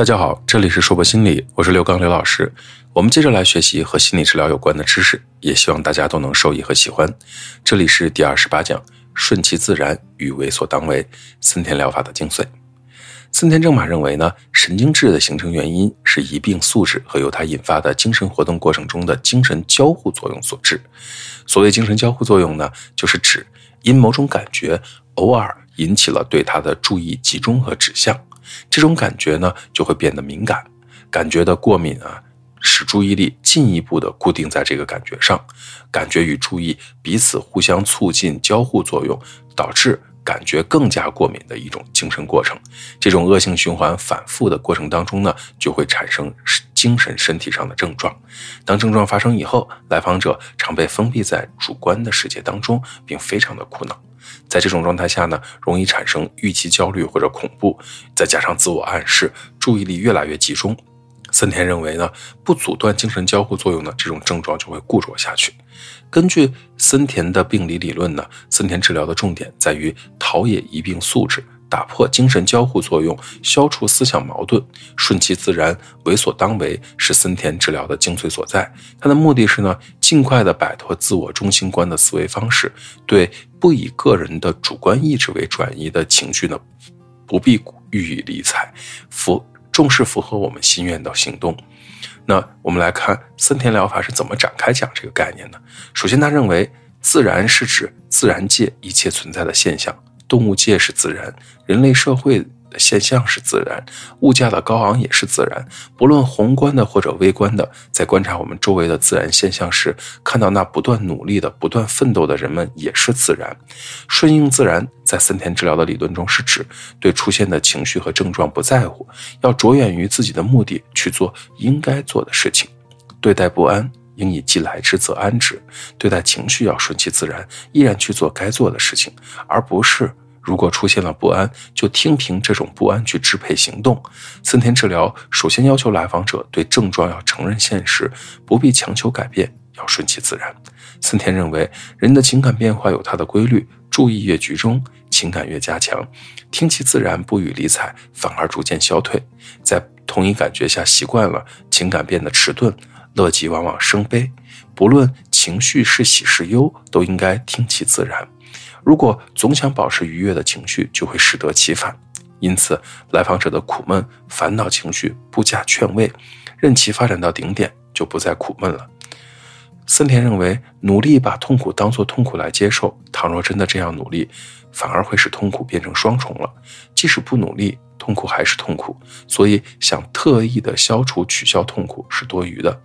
大家好，这里是硕博心理，我是刘刚刘老师。我们接着来学习和心理治疗有关的知识，也希望大家都能受益和喜欢。这里是第二十八讲：顺其自然与为所当为，森田疗法的精髓。森田正马认为呢，神经质的形成原因是疑病素质和由它引发的精神活动过程中的精神交互作用所致。所谓精神交互作用呢，就是指因某种感觉偶尔引起了对它的注意集中和指向。这种感觉呢，就会变得敏感，感觉的过敏啊，使注意力进一步的固定在这个感觉上，感觉与注意彼此互相促进交互作用，导致感觉更加过敏的一种精神过程。这种恶性循环反复的过程当中呢，就会产生精神身体上的症状。当症状发生以后，来访者常被封闭在主观的世界当中，并非常的苦恼。在这种状态下呢，容易产生预期焦虑或者恐怖，再加上自我暗示，注意力越来越集中。森田认为呢，不阻断精神交互作用呢，这种症状就会固着下去。根据森田的病理理论呢，森田治疗的重点在于陶冶一病素质。打破精神交互作用，消除思想矛盾，顺其自然，为所当为，是森田治疗的精髓所在。它的目的是呢，尽快的摆脱自我中心观的思维方式，对不以个人的主观意志为转移的情绪呢，不必予以理睬，符重视符合我们心愿的行动。那我们来看森田疗法是怎么展开讲这个概念的。首先，他认为自然是指自然界一切存在的现象。动物界是自然，人类社会的现象是自然，物价的高昂也是自然。不论宏观的或者微观的，在观察我们周围的自然现象时，看到那不断努力的、不断奋斗的人们也是自然。顺应自然，在森田治疗的理论中是指对出现的情绪和症状不在乎，要着眼于自己的目的去做应该做的事情。对待不安，应以既来之则安之；对待情绪，要顺其自然，依然去做该做的事情，而不是。如果出现了不安，就听凭这种不安去支配行动。森田治疗首先要求来访者对症状要承认现实，不必强求改变，要顺其自然。森田认为，人的情感变化有它的规律，注意越集中，情感越加强。听其自然，不予理睬，反而逐渐消退。在同一感觉下习惯了，情感变得迟钝，乐极往往生悲。不论情绪是喜是忧，都应该听其自然。如果总想保持愉悦的情绪，就会适得其反。因此，来访者的苦闷、烦恼情绪不加劝慰，任其发展到顶点，就不再苦闷了。森田认为，努力把痛苦当作痛苦来接受，倘若真的这样努力，反而会使痛苦变成双重了。即使不努力，痛苦还是痛苦。所以，想特意的消除、取消痛苦是多余的。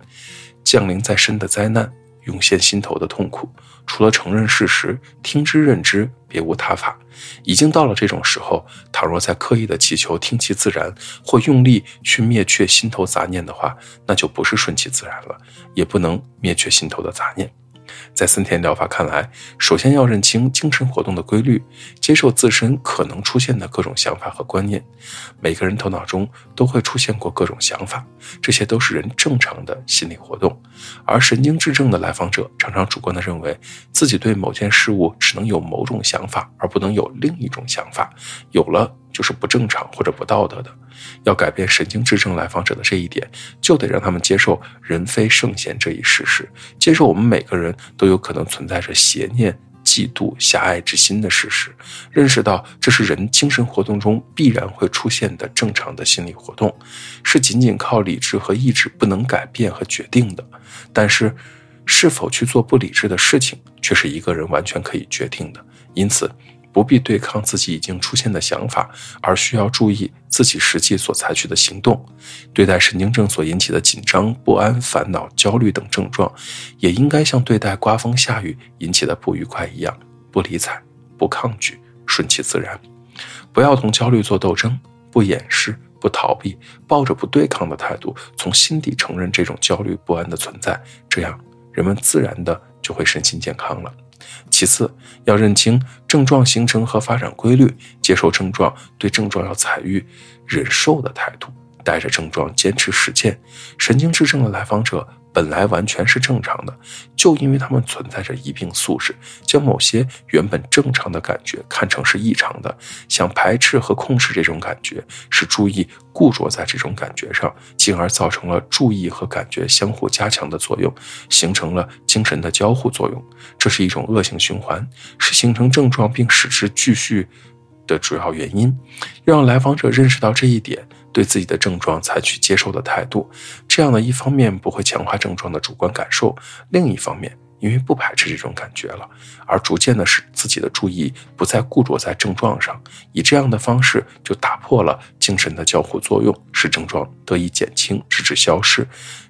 降临在身的灾难。涌现心头的痛苦，除了承认事实、听之任之，别无他法。已经到了这种时候，倘若再刻意的祈求听其自然，或用力去灭却心头杂念的话，那就不是顺其自然了，也不能灭却心头的杂念。在森田疗法看来，首先要认清精神活动的规律，接受自身可能出现的各种想法和观念。每个人头脑中都会出现过各种想法，这些都是人正常的心理活动。而神经质症的来访者常常主观地认为自己对某件事物只能有某种想法，而不能有另一种想法，有了就是不正常或者不道德的。要改变神经质症来访者的这一点，就得让他们接受人非圣贤这一事实，接受我们每个人都有可能存在着邪念、嫉妒、狭隘之心的事实，认识到这是人精神活动中必然会出现的正常的心理活动，是仅仅靠理智和意志不能改变和决定的。但是，是否去做不理智的事情，却是一个人完全可以决定的。因此。不必对抗自己已经出现的想法，而需要注意自己实际所采取的行动。对待神经症所引起的紧张、不安、烦恼、焦虑等症状，也应该像对待刮风下雨引起的不愉快一样，不理睬、不抗拒，顺其自然。不要同焦虑做斗争，不掩饰、不逃避，抱着不对抗的态度，从心底承认这种焦虑不安的存在，这样人们自然的就会身心健康了。其次，要认清症状形成和发展规律，接受症状，对症状要采予忍受的态度，带着症状坚持实践。神经质症的来访者本来完全是正常的，就因为他们存在着疑病素质，将某些原本正常的感觉看成是异常的，想排斥和控制这种感觉，使注意固着在这种感觉上，进而造成了注意和感觉相互加强的作用，形成了精神的交互作用。这是一种恶性循环，是形成症状并使之继续的主要原因。让来访者认识到这一点。对自己的症状采取接受的态度，这样呢，一方面不会强化症状的主观感受，另一方面，因为不排斥这种感觉了，而逐渐的使自己的注意不再固着在症状上，以这样的方式就打破了精神的交互作用，使症状得以减轻，直至消失。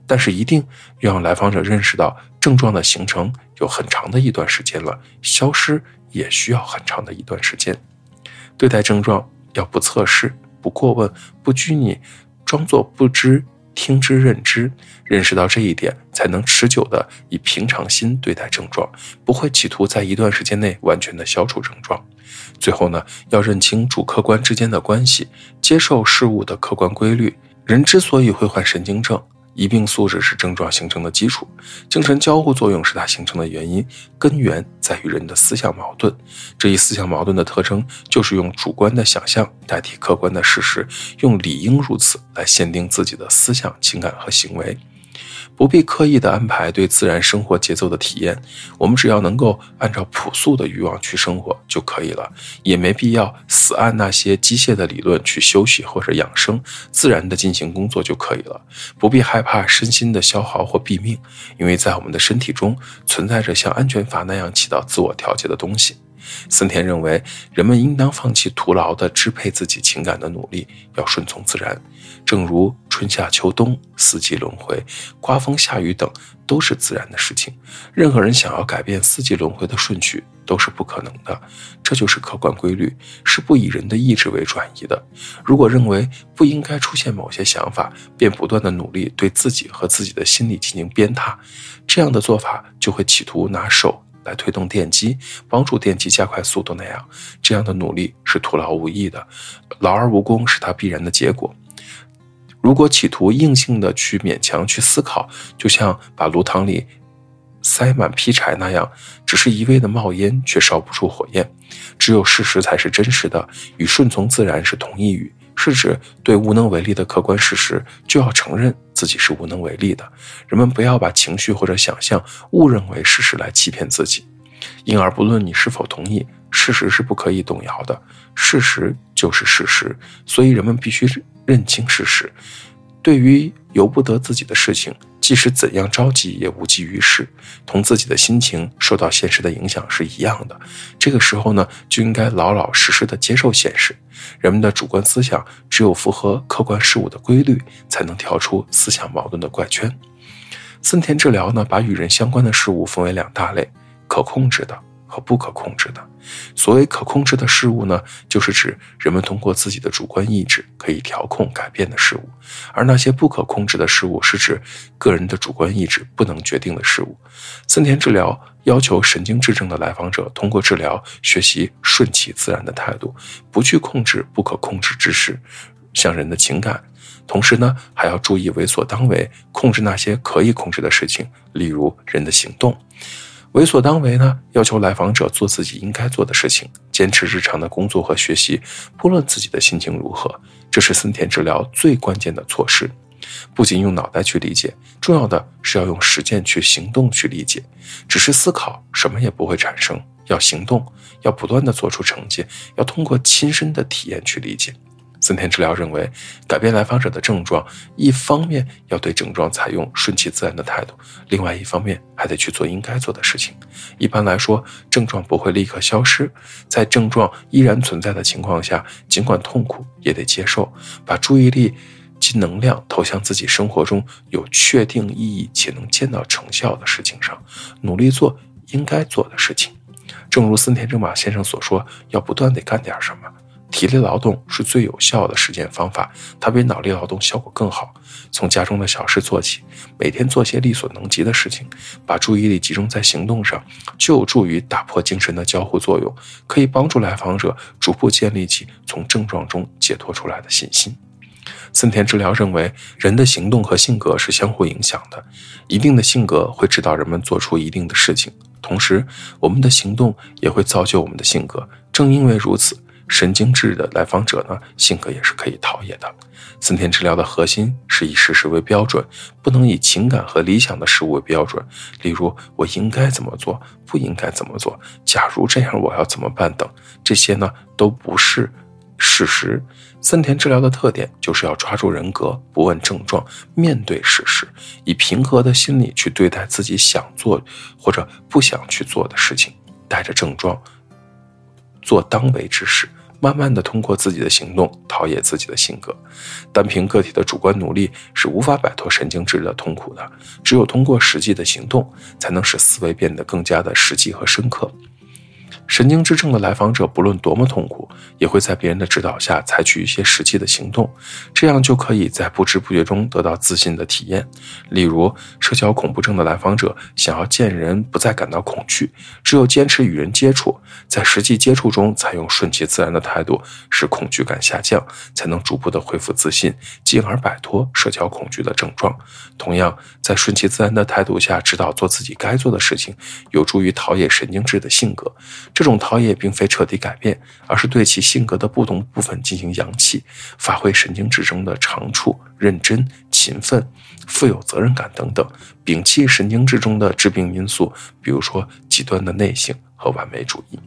但是，一定要让来访者认识到，症状的形成有很长的一段时间了，消失也需要很长的一段时间。对待症状要不测试。不过问，不拘泥，装作不知，听之任之，认识到这一点，才能持久的以平常心对待症状，不会企图在一段时间内完全的消除症状。最后呢，要认清主客观之间的关系，接受事物的客观规律。人之所以会患神经症。疑病素质是症状形成的基础，精神交互作用是它形成的原因，根源在于人的思想矛盾。这一思想矛盾的特征就是用主观的想象代替客观的事实，用理应如此来限定自己的思想、情感和行为。不必刻意的安排对自然生活节奏的体验，我们只要能够按照朴素的欲望去生活就可以了，也没必要死按那些机械的理论去休息或者养生，自然的进行工作就可以了。不必害怕身心的消耗或毙命，因为在我们的身体中存在着像安全阀那样起到自我调节的东西。森田认为，人们应当放弃徒劳的支配自己情感的努力，要顺从自然。正如春夏秋冬四季轮回、刮风下雨等都是自然的事情。任何人想要改变四季轮回的顺序都是不可能的，这就是客观规律，是不以人的意志为转移的。如果认为不应该出现某些想法，便不断的努力对自己和自己的心理进行鞭挞，这样的做法就会企图拿手。来推动电机，帮助电机加快速度那样，这样的努力是徒劳无益的，劳而无功是它必然的结果。如果企图硬性的去勉强去思考，就像把炉膛里塞满劈柴那样，只是一味的冒烟，却烧不出火焰。只有事实才是真实的，与顺从自然是同义语。是指对无能为力的客观事实，就要承认自己是无能为力的。人们不要把情绪或者想象误认为事实来欺骗自己，因而不论你是否同意，事实是不可以动摇的。事实就是事实，所以人们必须认清事实。对于由不得自己的事情，即使怎样着急也无济于事，同自己的心情受到现实的影响是一样的。这个时候呢，就应该老老实实的接受现实。人们的主观思想只有符合客观事物的规律，才能跳出思想矛盾的怪圈。森田治疗呢，把与人相关的事物分为两大类：可控制的。不可控制的，所谓可控制的事物呢，就是指人们通过自己的主观意志可以调控改变的事物；而那些不可控制的事物，是指个人的主观意志不能决定的事物。森田治疗要求神经质症的来访者通过治疗学习顺其自然的态度，不去控制不可控制之事，像人的情感；同时呢，还要注意为所当为，控制那些可以控制的事情，例如人的行动。为所当为呢？要求来访者做自己应该做的事情，坚持日常的工作和学习，不论自己的心情如何。这是森田治疗最关键的措施。不仅用脑袋去理解，重要的是要用实践去行动去理解。只是思考，什么也不会产生。要行动，要不断的做出成绩，要通过亲身的体验去理解。森田治疗认为，改变来访者的症状，一方面要对症状采用顺其自然的态度，另外一方面还得去做应该做的事情。一般来说，症状不会立刻消失，在症状依然存在的情况下，尽管痛苦也得接受，把注意力及能量投向自己生活中有确定意义且能见到成效的事情上，努力做应该做的事情。正如森田正马先生所说，要不断地干点什么。体力劳动是最有效的实践方法，它比脑力劳动效果更好。从家中的小事做起，每天做些力所能及的事情，把注意力集中在行动上，就有助于打破精神的交互作用，可以帮助来访者逐步建立起从症状中解脱出来的信心。森田治疗认为，人的行动和性格是相互影响的，一定的性格会指导人们做出一定的事情，同时，我们的行动也会造就我们的性格。正因为如此，神经质的来访者呢，性格也是可以陶冶的。森田治疗的核心是以事实为标准，不能以情感和理想的事物为标准。例如，我应该怎么做，不应该怎么做，假如这样，我要怎么办等，这些呢，都不是事实。森田治疗的特点就是要抓住人格，不问症状，面对事实，以平和的心理去对待自己想做或者不想去做的事情，带着症状做当为之事。慢慢的通过自己的行动陶冶自己的性格，单凭个体的主观努力是无法摆脱神经质的痛苦的，只有通过实际的行动，才能使思维变得更加的实际和深刻。神经质症的来访者，不论多么痛苦，也会在别人的指导下采取一些实际的行动，这样就可以在不知不觉中得到自信的体验。例如，社交恐怖症的来访者想要见人不再感到恐惧，只有坚持与人接触，在实际接触中采用顺其自然的态度，使恐惧感下降，才能逐步的恢复自信，进而摆脱社交恐惧的症状。同样，在顺其自然的态度下指导做自己该做的事情，有助于陶冶神经质的性格。这种陶冶并非彻底改变，而是对其性格的不同部分进行扬弃，发挥神经质中的长处、认真、勤奋、富有责任感等等，摒弃神经质中的致病因素，比如说极端的内省和完美主义。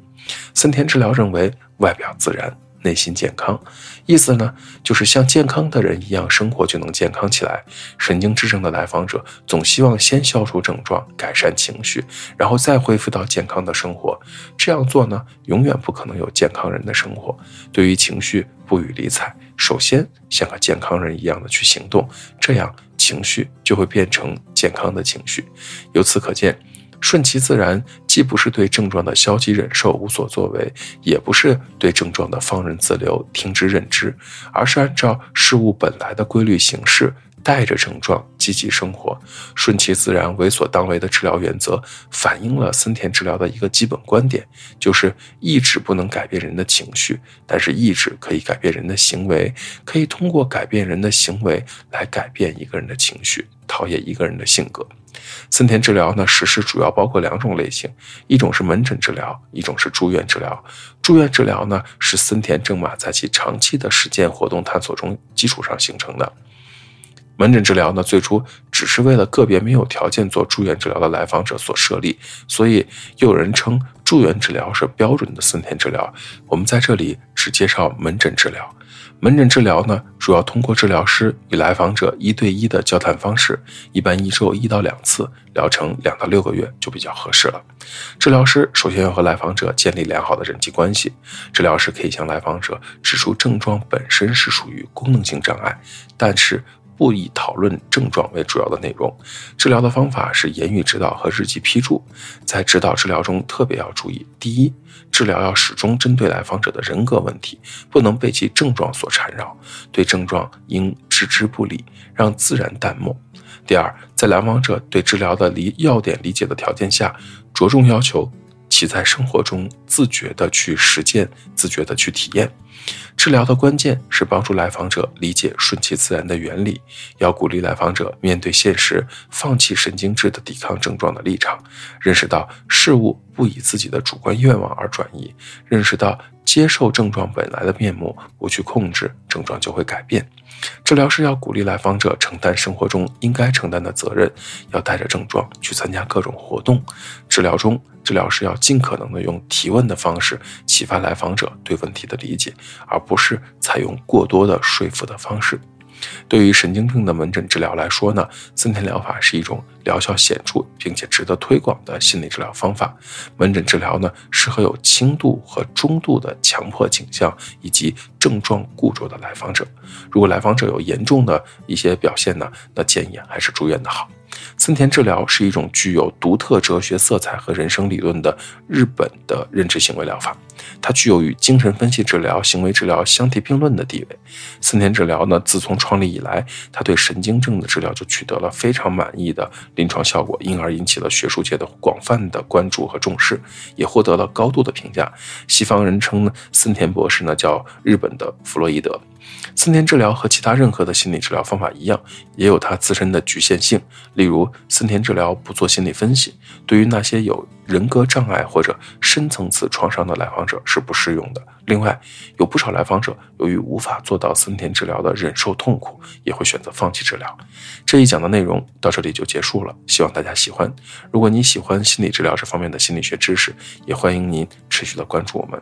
森田治疗认为，外表自然。内心健康，意思呢，就是像健康的人一样生活就能健康起来。神经质症的来访者总希望先消除症状，改善情绪，然后再恢复到健康的生活。这样做呢，永远不可能有健康人的生活。对于情绪不予理睬，首先像个健康人一样的去行动，这样情绪就会变成健康的情绪。由此可见。顺其自然，既不是对症状的消极忍受、无所作为，也不是对症状的放任自流、听之任之，而是按照事物本来的规律行事，带着症状积极生活。顺其自然、为所当为的治疗原则，反映了森田治疗的一个基本观点，就是意志不能改变人的情绪，但是意志可以改变人的行为，可以通过改变人的行为来改变一个人的情绪，陶冶一个人的性格。森田治疗呢，实施主要包括两种类型，一种是门诊治疗，一种是住院治疗。住院治疗呢，是森田正马在其长期的实践活动探索中基础上形成的。门诊治疗呢，最初只是为了个别没有条件做住院治疗的来访者所设立，所以又有人称住院治疗是标准的森田治疗。我们在这里只介绍门诊治疗。门诊治疗呢，主要通过治疗师与来访者一对一的交谈方式，一般一周一到两次，疗程两到六个月就比较合适了。治疗师首先要和来访者建立良好的人际关系，治疗师可以向来访者指出症状本身是属于功能性障碍，但是。不以讨论症状为主要的内容，治疗的方法是言语指导和日记批注。在指导治疗中，特别要注意：第一，治疗要始终针对来访者的人格问题，不能被其症状所缠绕，对症状应置之不理，让自然淡漠；第二，在来访者对治疗的理要点理解的条件下，着重要求其在生活中自觉地去实践，自觉地去体验。治疗的关键是帮助来访者理解顺其自然的原理，要鼓励来访者面对现实，放弃神经质的抵抗症状的立场，认识到事物不以自己的主观愿望而转移，认识到接受症状本来的面目，不去控制症状就会改变。治疗师要鼓励来访者承担生活中应该承担的责任，要带着症状去参加各种活动。治疗中，治疗师要尽可能的用提问的方式启发来访者对问题的理解，而不是采用过多的说服的方式。对于神经症的门诊治疗来说呢，森田疗法是一种疗效显著并且值得推广的心理治疗方法。门诊治疗呢，适合有轻度和中度的强迫倾向以及症状固着的来访者。如果来访者有严重的一些表现呢，那建议还是住院的好。森田治疗是一种具有独特哲学色彩和人生理论的日本的认知行为疗法，它具有与精神分析治疗、行为治疗相提并论的地位。森田治疗呢，自从创立以来，它对神经症的治疗就取得了非常满意的临床效果，因而引起了学术界的广泛的关注和重视，也获得了高度的评价。西方人称呢，森田博士呢叫日本的弗洛伊德。森田治疗和其他任何的心理治疗方法一样，也有它自身的局限性。例如，森田治疗不做心理分析，对于那些有人格障碍或者深层次创伤的来访者是不适用的。另外，有不少来访者由于无法做到森田治疗的忍受痛苦，也会选择放弃治疗。这一讲的内容到这里就结束了，希望大家喜欢。如果你喜欢心理治疗这方面的心理学知识，也欢迎您持续的关注我们。